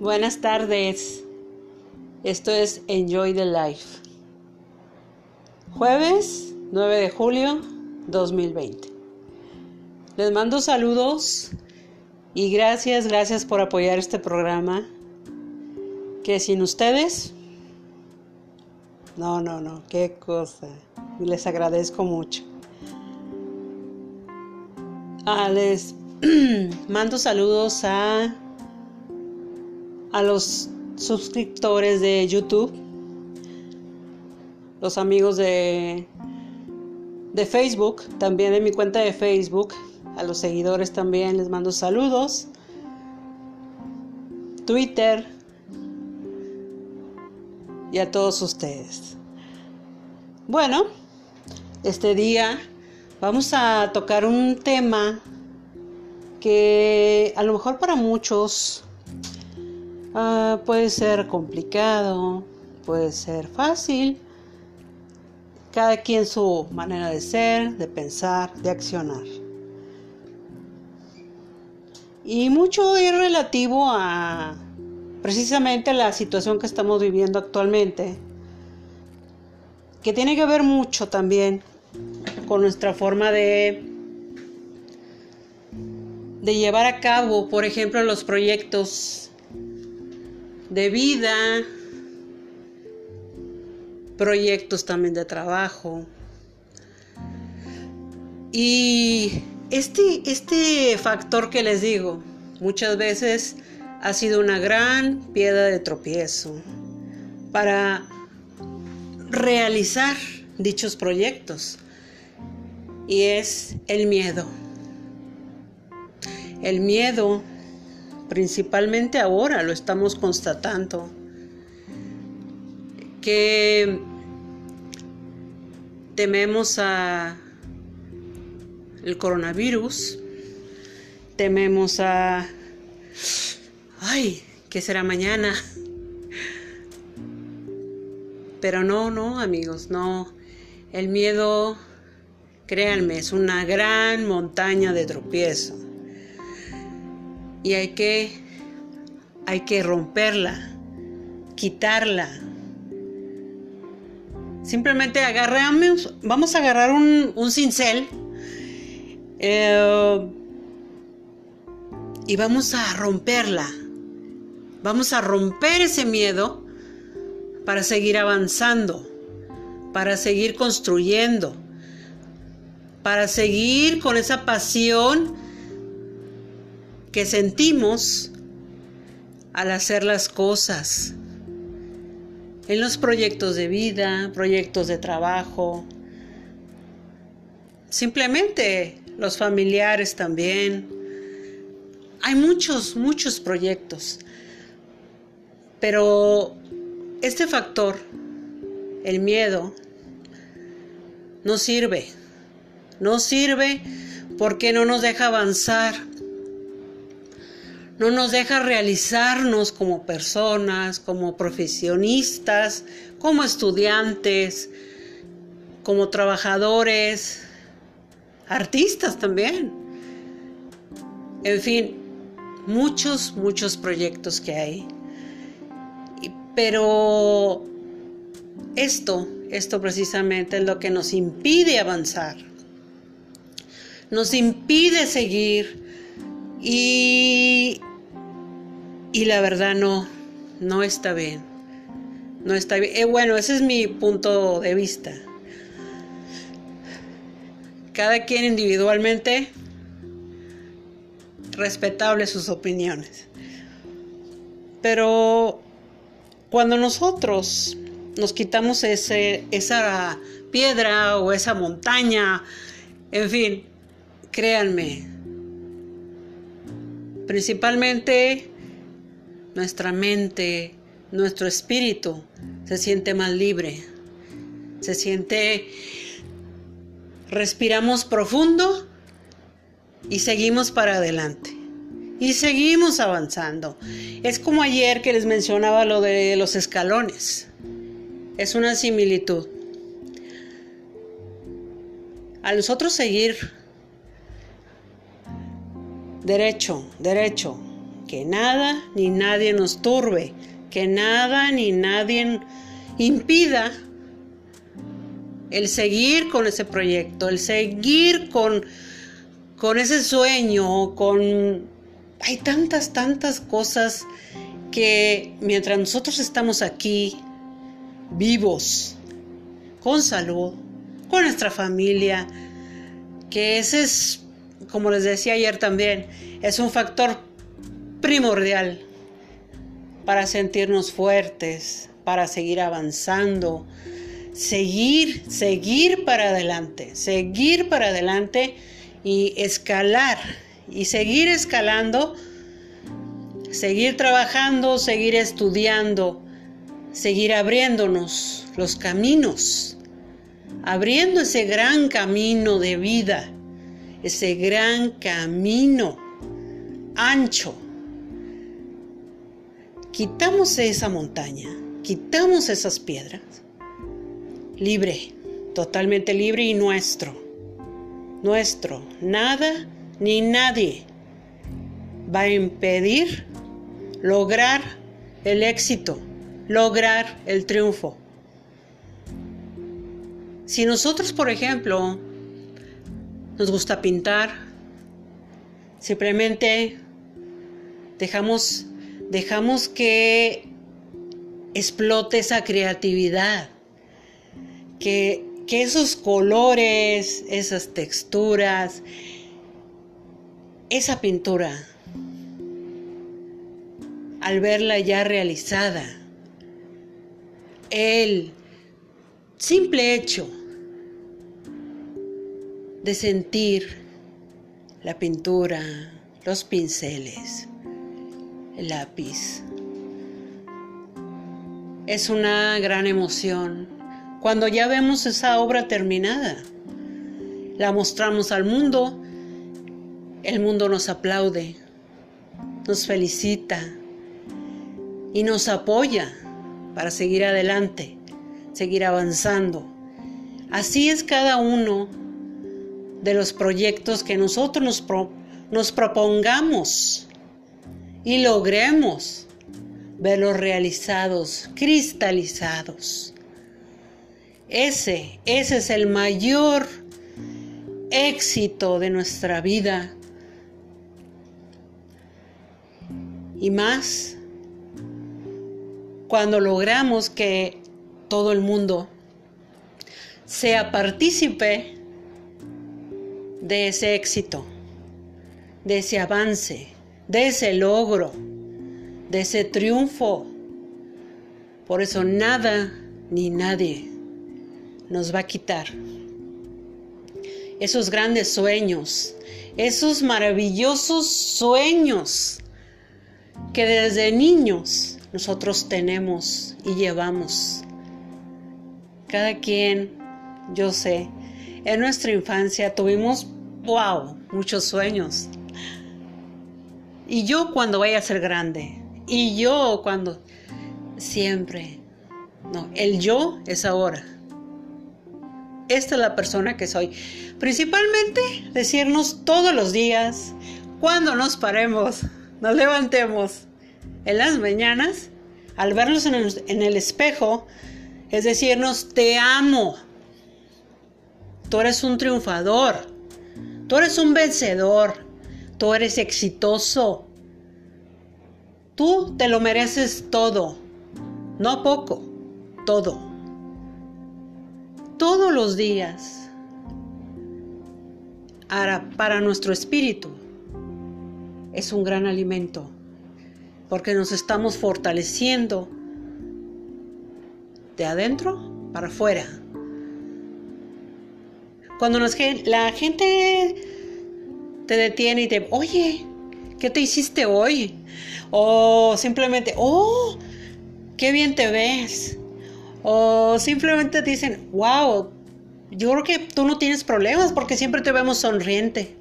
Buenas tardes. Esto es Enjoy the Life. Jueves 9 de julio 2020. Les mando saludos y gracias, gracias por apoyar este programa. Que sin ustedes... No, no, no, qué cosa. Les agradezco mucho. Ah, les mando saludos a a los suscriptores de YouTube, los amigos de, de Facebook, también de mi cuenta de Facebook, a los seguidores también les mando saludos, Twitter y a todos ustedes. Bueno, este día vamos a tocar un tema que a lo mejor para muchos Ah, puede ser complicado, puede ser fácil. Cada quien su manera de ser, de pensar, de accionar. Y mucho es relativo a precisamente la situación que estamos viviendo actualmente, que tiene que ver mucho también con nuestra forma de de llevar a cabo, por ejemplo, los proyectos de vida, proyectos también de trabajo. Y este, este factor que les digo, muchas veces ha sido una gran piedra de tropiezo para realizar dichos proyectos. Y es el miedo. El miedo principalmente ahora lo estamos constatando, que tememos a el coronavirus, tememos a, ay, ¿qué será mañana? Pero no, no, amigos, no. El miedo, créanme, es una gran montaña de tropiezo y hay que, hay que romperla, quitarla. Simplemente agarramos, vamos a agarrar un, un cincel eh, y vamos a romperla. Vamos a romper ese miedo para seguir avanzando, para seguir construyendo, para seguir con esa pasión que sentimos al hacer las cosas. En los proyectos de vida, proyectos de trabajo, simplemente los familiares también. Hay muchos, muchos proyectos. Pero este factor, el miedo, no sirve. No sirve porque no nos deja avanzar no nos deja realizarnos como personas, como profesionistas, como estudiantes, como trabajadores, artistas también. En fin, muchos, muchos proyectos que hay. Pero esto, esto precisamente es lo que nos impide avanzar. Nos impide seguir y y la verdad no, no está bien. No está bien. Eh, bueno, ese es mi punto de vista. Cada quien individualmente, respetable sus opiniones. Pero cuando nosotros nos quitamos ese, esa piedra o esa montaña, en fin, créanme, principalmente nuestra mente, nuestro espíritu se siente más libre, se siente, respiramos profundo y seguimos para adelante. Y seguimos avanzando. Es como ayer que les mencionaba lo de los escalones. Es una similitud. A nosotros seguir derecho, derecho, que nada ni nadie nos turbe, que nada ni nadie impida el seguir con ese proyecto, el seguir con, con ese sueño, con... Hay tantas, tantas cosas que mientras nosotros estamos aquí, vivos, con salud, con nuestra familia, que ese es, como les decía ayer también, es un factor primordial para sentirnos fuertes, para seguir avanzando, seguir, seguir para adelante, seguir para adelante y escalar y seguir escalando, seguir trabajando, seguir estudiando, seguir abriéndonos los caminos, abriendo ese gran camino de vida, ese gran camino ancho. Quitamos esa montaña, quitamos esas piedras, libre, totalmente libre y nuestro, nuestro, nada ni nadie va a impedir lograr el éxito, lograr el triunfo. Si nosotros, por ejemplo, nos gusta pintar, simplemente dejamos, dejamos que explote esa creatividad, que, que esos colores, esas texturas, esa pintura, al verla ya realizada, el simple hecho de sentir la pintura, los pinceles, el lápiz. Es una gran emoción cuando ya vemos esa obra terminada. La mostramos al mundo, el mundo nos aplaude, nos felicita y nos apoya para seguir adelante, seguir avanzando. Así es cada uno de los proyectos que nosotros nos, nos propongamos y logremos verlos realizados, cristalizados. Ese, ese es el mayor éxito de nuestra vida. Y más cuando logramos que todo el mundo sea partícipe de ese éxito, de ese avance, de ese logro, de ese triunfo. Por eso nada ni nadie nos va a quitar esos grandes sueños, esos maravillosos sueños que desde niños nosotros tenemos y llevamos. Cada quien, yo sé, en nuestra infancia tuvimos, wow, muchos sueños. Y yo cuando vaya a ser grande, y yo cuando, siempre, no, el yo es ahora. Esta es la persona que soy. Principalmente decirnos todos los días, cuando nos paremos, nos levantemos en las mañanas, al vernos en el, en el espejo, es decirnos, te amo, Tú eres un triunfador. Tú eres un vencedor. Tú eres exitoso. Tú te lo mereces todo. No poco, todo. Todos los días. Para nuestro espíritu es un gran alimento porque nos estamos fortaleciendo de adentro para afuera. Cuando la gente te detiene y te, oye, ¿qué te hiciste hoy? O simplemente, oh, qué bien te ves. O simplemente te dicen, wow, yo creo que tú no tienes problemas porque siempre te vemos sonriente.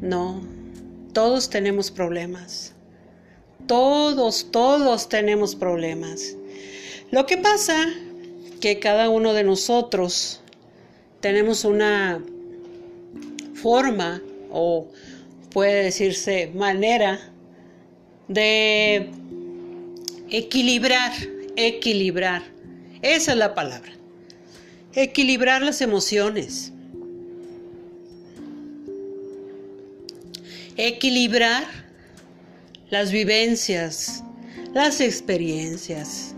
No, todos tenemos problemas. Todos, todos tenemos problemas. Lo que pasa que cada uno de nosotros tenemos una forma o puede decirse, manera de equilibrar, equilibrar. Esa es la palabra. Equilibrar las emociones. Equilibrar las vivencias, las experiencias,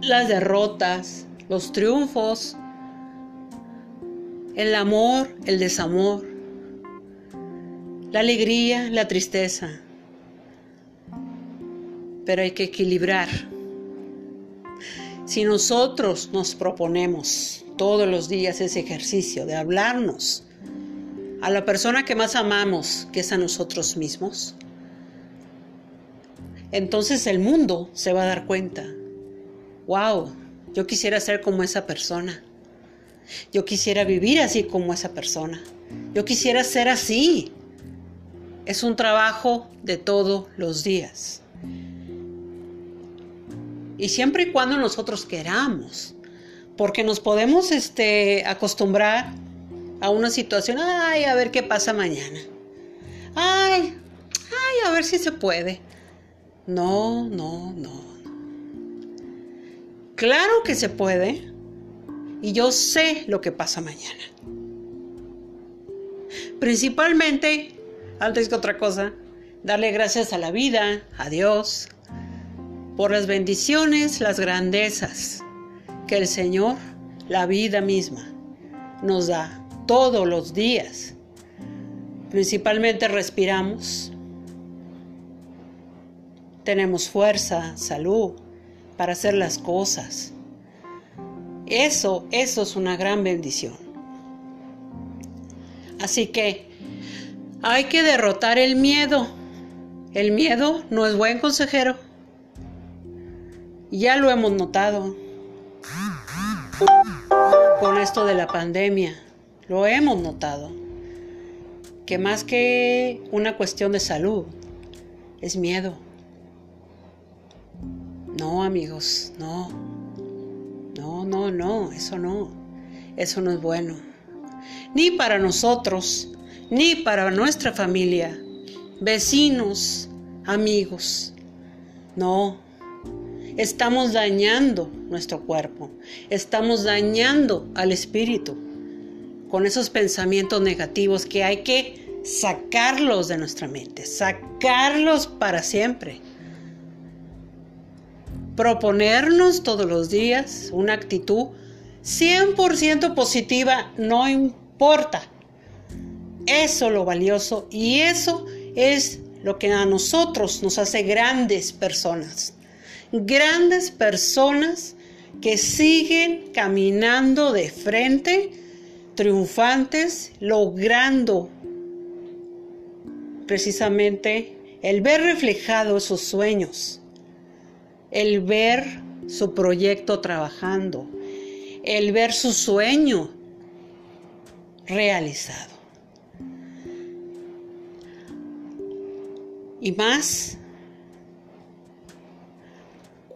las derrotas, los triunfos, el amor, el desamor, la alegría, la tristeza. Pero hay que equilibrar. Si nosotros nos proponemos todos los días ese ejercicio de hablarnos a la persona que más amamos, que es a nosotros mismos, entonces el mundo se va a dar cuenta, wow, yo quisiera ser como esa persona. Yo quisiera vivir así como esa persona. Yo quisiera ser así. Es un trabajo de todos los días. Y siempre y cuando nosotros queramos, porque nos podemos este, acostumbrar a una situación, ay, a ver qué pasa mañana. Ay, ay, a ver si se puede. No, no, no. Claro que se puede. Y yo sé lo que pasa mañana. Principalmente, antes que otra cosa, darle gracias a la vida, a Dios, por las bendiciones, las grandezas que el Señor, la vida misma, nos da todos los días. Principalmente respiramos, tenemos fuerza, salud para hacer las cosas. Eso, eso es una gran bendición. Así que hay que derrotar el miedo. El miedo no es buen consejero. Ya lo hemos notado con esto de la pandemia. Lo hemos notado. Que más que una cuestión de salud, es miedo. No, amigos, no. No, no, no, eso no. Eso no es bueno. Ni para nosotros, ni para nuestra familia, vecinos, amigos. No, estamos dañando nuestro cuerpo, estamos dañando al espíritu con esos pensamientos negativos que hay que sacarlos de nuestra mente, sacarlos para siempre. Proponernos todos los días una actitud 100% positiva, no importa. Eso es lo valioso y eso es lo que a nosotros nos hace grandes personas grandes personas que siguen caminando de frente, triunfantes, logrando precisamente el ver reflejado esos sueños, el ver su proyecto trabajando, el ver su sueño realizado. Y más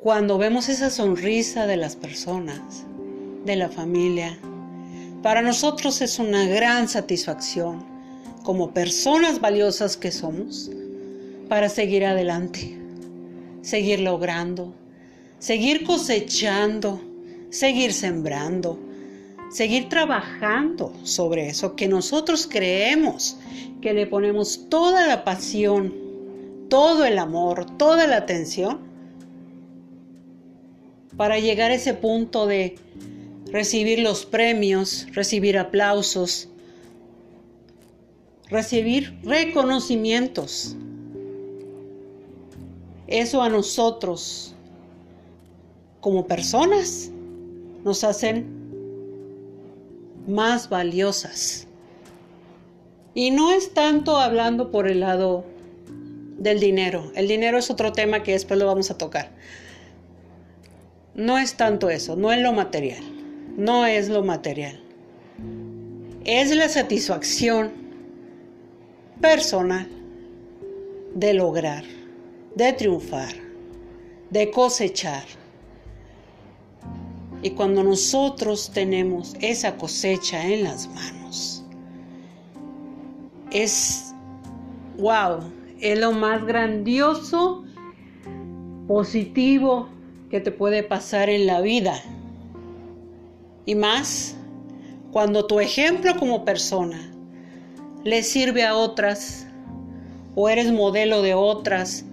cuando vemos esa sonrisa de las personas, de la familia, para nosotros es una gran satisfacción como personas valiosas que somos para seguir adelante, seguir logrando, seguir cosechando, seguir sembrando, seguir trabajando sobre eso que nosotros creemos, que le ponemos toda la pasión, todo el amor, toda la atención para llegar a ese punto de recibir los premios, recibir aplausos, recibir reconocimientos. Eso a nosotros, como personas, nos hacen más valiosas. Y no es tanto hablando por el lado del dinero. El dinero es otro tema que después lo vamos a tocar no es tanto eso, no es lo material, no es lo material. Es la satisfacción personal de lograr, de triunfar, de cosechar. Y cuando nosotros tenemos esa cosecha en las manos, es, wow, es lo más grandioso, positivo que te puede pasar en la vida. Y más cuando tu ejemplo como persona le sirve a otras o eres modelo de otras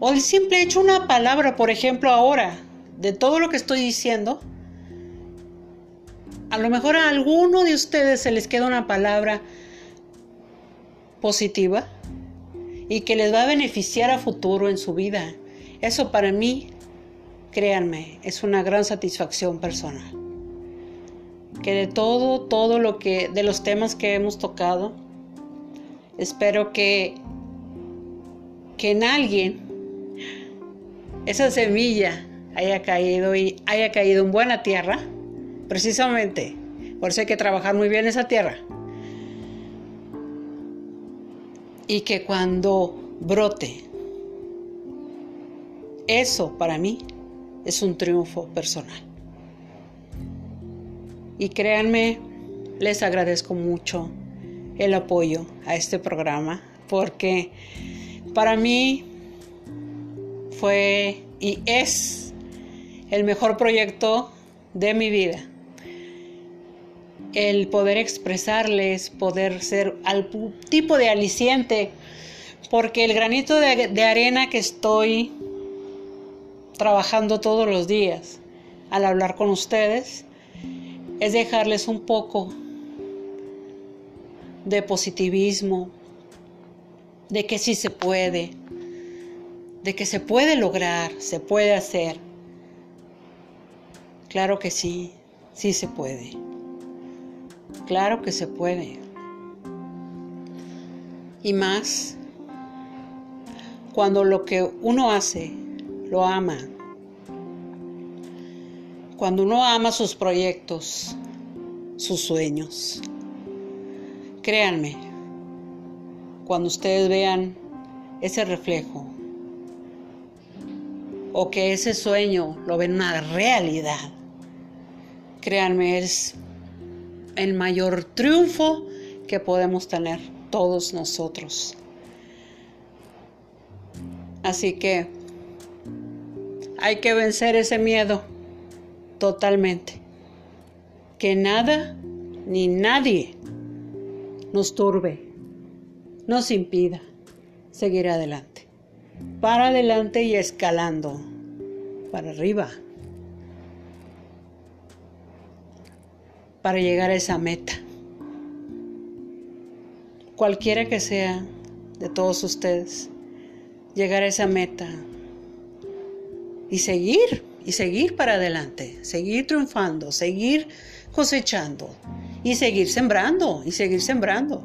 o el simple hecho una palabra, por ejemplo, ahora, de todo lo que estoy diciendo, a lo mejor a alguno de ustedes se les queda una palabra positiva y que les va a beneficiar a futuro en su vida. Eso para mí, créanme, es una gran satisfacción personal. Que de todo, todo lo que, de los temas que hemos tocado, espero que, que en alguien esa semilla haya caído y haya caído en buena tierra, precisamente. Por eso hay que trabajar muy bien esa tierra. Y que cuando brote, eso para mí es un triunfo personal. Y créanme, les agradezco mucho el apoyo a este programa porque para mí fue y es el mejor proyecto de mi vida. El poder expresarles, poder ser al tipo de aliciente, porque el granito de, de arena que estoy trabajando todos los días al hablar con ustedes es dejarles un poco de positivismo, de que sí se puede, de que se puede lograr, se puede hacer. Claro que sí, sí se puede. Claro que se puede. Y más cuando lo que uno hace lo ama. Cuando uno ama sus proyectos, sus sueños. Créanme, cuando ustedes vean ese reflejo o que ese sueño lo ven una realidad, créanme, es el mayor triunfo que podemos tener todos nosotros. Así que hay que vencer ese miedo totalmente. Que nada ni nadie nos turbe, nos impida seguir adelante. Para adelante y escalando para arriba. Para llegar a esa meta. Cualquiera que sea de todos ustedes, llegar a esa meta y seguir, y seguir para adelante, seguir triunfando, seguir cosechando y seguir sembrando, y seguir sembrando.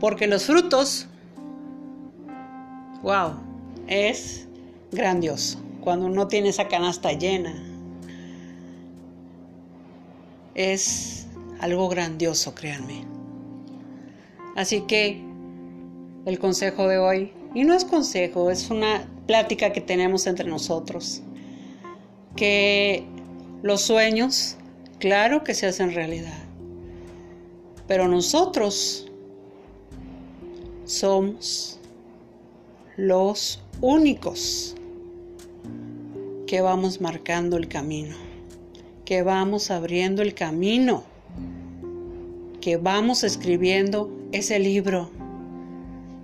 Porque los frutos, wow, es grandioso. Cuando uno tiene esa canasta llena, es algo grandioso, créanme. Así que el consejo de hoy, y no es consejo, es una plática que tenemos entre nosotros, que los sueños, claro que se hacen realidad, pero nosotros somos los únicos que vamos marcando el camino, que vamos abriendo el camino, que vamos escribiendo ese libro,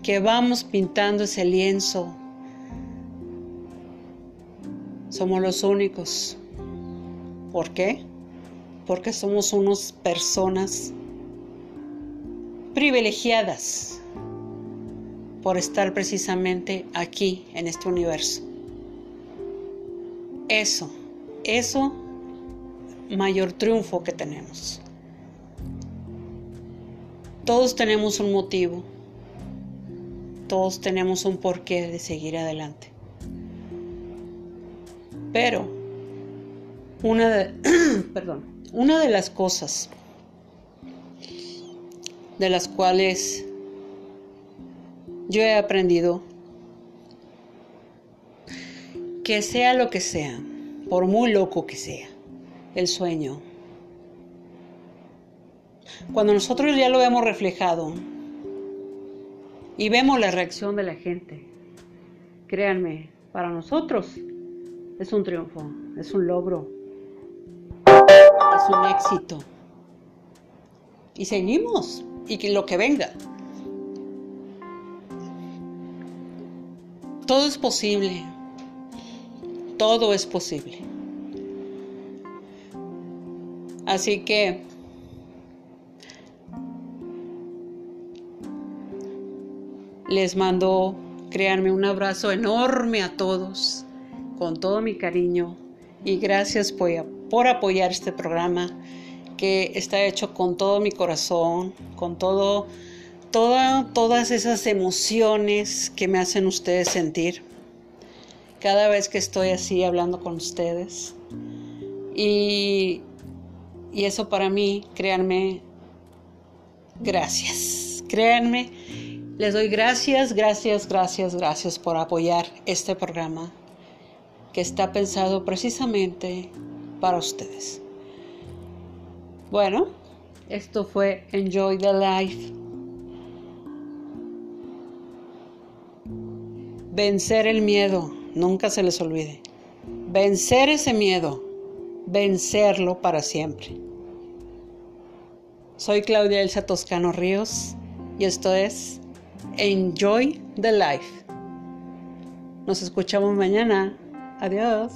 que vamos pintando ese lienzo. Somos los únicos. ¿Por qué? Porque somos unas personas privilegiadas por estar precisamente aquí en este universo. Eso, eso, mayor triunfo que tenemos. Todos tenemos un motivo, todos tenemos un porqué de seguir adelante. Pero una de, perdón, una de las cosas de las cuales yo he aprendido que sea lo que sea, por muy loco que sea, el sueño Cuando nosotros ya lo hemos reflejado y vemos la reacción de la gente, créanme, para nosotros es un triunfo, es un logro, es un éxito. Y seguimos, y que lo que venga. Todo es posible. Todo es posible. Así que les mando, créanme, un abrazo enorme a todos, con todo mi cariño, y gracias por apoyar este programa que está hecho con todo mi corazón, con todo todas esas emociones que me hacen ustedes sentir cada vez que estoy así hablando con ustedes. Y, y eso para mí, créanme, gracias. Créanme, les doy gracias, gracias, gracias, gracias por apoyar este programa que está pensado precisamente para ustedes. Bueno, esto fue Enjoy the Life. Vencer el miedo, nunca se les olvide. Vencer ese miedo, vencerlo para siempre. Soy Claudia Elsa Toscano Ríos y esto es Enjoy the Life. Nos escuchamos mañana. Adiós.